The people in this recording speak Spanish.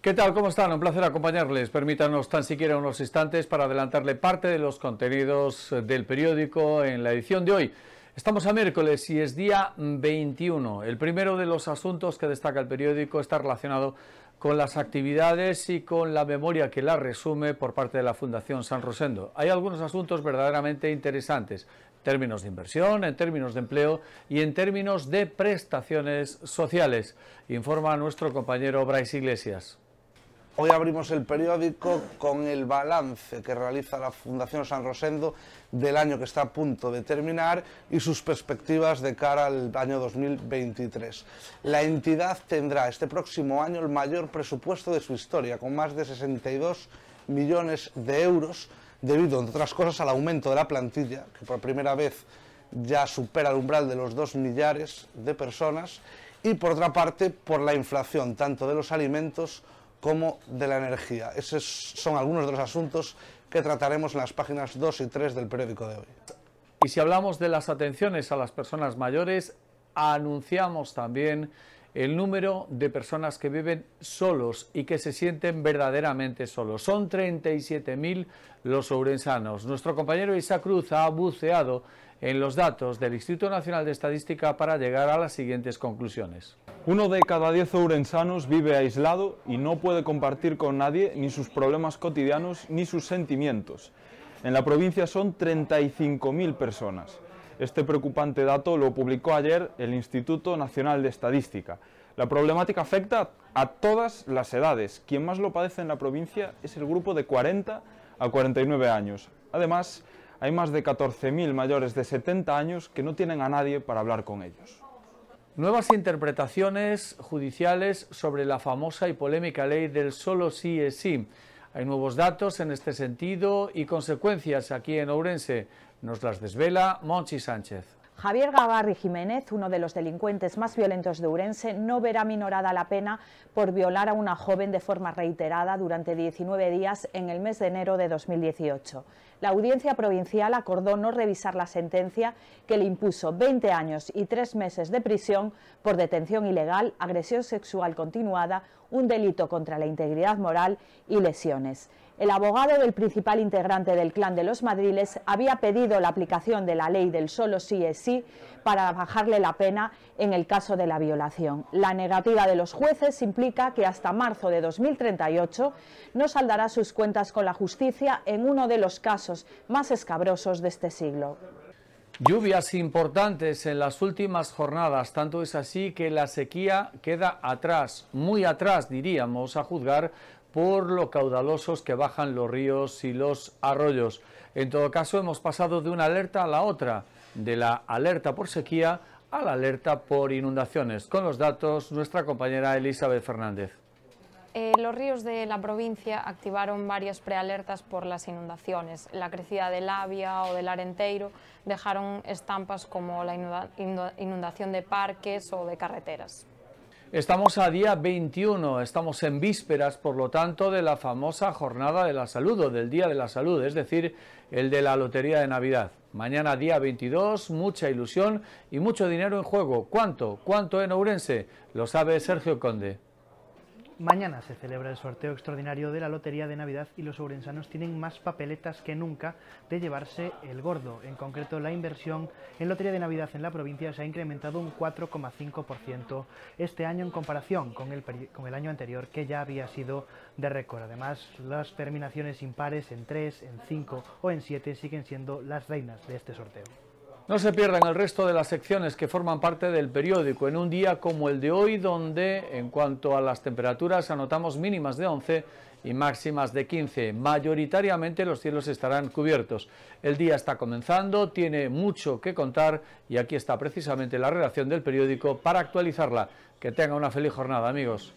¿Qué tal? ¿Cómo están? Un placer acompañarles. Permítanos tan siquiera unos instantes para adelantarle parte de los contenidos del periódico en la edición de hoy. Estamos a miércoles y es día 21. El primero de los asuntos que destaca el periódico está relacionado con las actividades y con la memoria que la resume por parte de la Fundación San Rosendo. Hay algunos asuntos verdaderamente interesantes en términos de inversión, en términos de empleo y en términos de prestaciones sociales, informa nuestro compañero Bryce Iglesias. Hoy abrimos el periódico con el balance que realiza la Fundación San Rosendo del año que está a punto de terminar y sus perspectivas de cara al año 2023. La entidad tendrá este próximo año el mayor presupuesto de su historia, con más de 62 millones de euros, debido, entre otras cosas, al aumento de la plantilla, que por primera vez ya supera el umbral de los 2 millares de personas, y por otra parte, por la inflación, tanto de los alimentos de la energía. Esos son algunos de los asuntos que trataremos en las páginas 2 y 3 del periódico de hoy. Y si hablamos de las atenciones a las personas mayores, anunciamos también el número de personas que viven solos y que se sienten verdaderamente solos. Son 37.000 los ourensanos. Nuestro compañero Isa Cruz ha buceado en los datos del Instituto Nacional de Estadística para llegar a las siguientes conclusiones. Uno de cada diez ourensanos vive aislado y no puede compartir con nadie ni sus problemas cotidianos ni sus sentimientos. En la provincia son 35.000 personas. Este preocupante dato lo publicó ayer el Instituto Nacional de Estadística. La problemática afecta a todas las edades. Quien más lo padece en la provincia es el grupo de 40 a 49 años. Además, hay más de 14.000 mayores de 70 años que no tienen a nadie para hablar con ellos. Nuevas interpretaciones judiciales sobre la famosa y polémica ley del solo sí es sí. Hay nuevos datos en este sentido y consecuencias aquí en Ourense. Nos las desvela Monchi Sánchez. Javier Gavarri Jiménez, uno de los delincuentes más violentos de Urense, no verá minorada la pena por violar a una joven de forma reiterada durante 19 días en el mes de enero de 2018 la Audiencia Provincial acordó no revisar la sentencia que le impuso 20 años y 3 meses de prisión por detención ilegal, agresión sexual continuada, un delito contra la integridad moral y lesiones. El abogado del principal integrante del clan de los Madriles había pedido la aplicación de la ley del solo sí es sí para bajarle la pena en el caso de la violación. La negativa de los jueces implica que hasta marzo de 2038 no saldará sus cuentas con la justicia en uno de los casos más escabrosos de este siglo. Lluvias importantes en las últimas jornadas, tanto es así que la sequía queda atrás, muy atrás diríamos, a juzgar por lo caudalosos que bajan los ríos y los arroyos. En todo caso, hemos pasado de una alerta a la otra, de la alerta por sequía a la alerta por inundaciones. Con los datos, nuestra compañera Elizabeth Fernández. Eh, los ríos de la provincia activaron varias prealertas por las inundaciones. La crecida del Avia o del Arenteiro dejaron estampas como la inundación de parques o de carreteras. Estamos a día 21, estamos en vísperas, por lo tanto, de la famosa Jornada de la Salud o del Día de la Salud, es decir, el de la Lotería de Navidad. Mañana día 22, mucha ilusión y mucho dinero en juego. ¿Cuánto? ¿Cuánto en Ourense? Lo sabe Sergio Conde. Mañana se celebra el sorteo extraordinario de la Lotería de Navidad y los ourensanos tienen más papeletas que nunca de llevarse el gordo. En concreto, la inversión en Lotería de Navidad en la provincia se ha incrementado un 4,5% este año en comparación con el, con el año anterior, que ya había sido de récord. Además, las terminaciones impares en 3, en 5 o en 7 siguen siendo las reinas de este sorteo. No se pierdan el resto de las secciones que forman parte del periódico en un día como el de hoy, donde en cuanto a las temperaturas anotamos mínimas de 11 y máximas de 15. Mayoritariamente los cielos estarán cubiertos. El día está comenzando, tiene mucho que contar y aquí está precisamente la redacción del periódico para actualizarla. Que tenga una feliz jornada, amigos.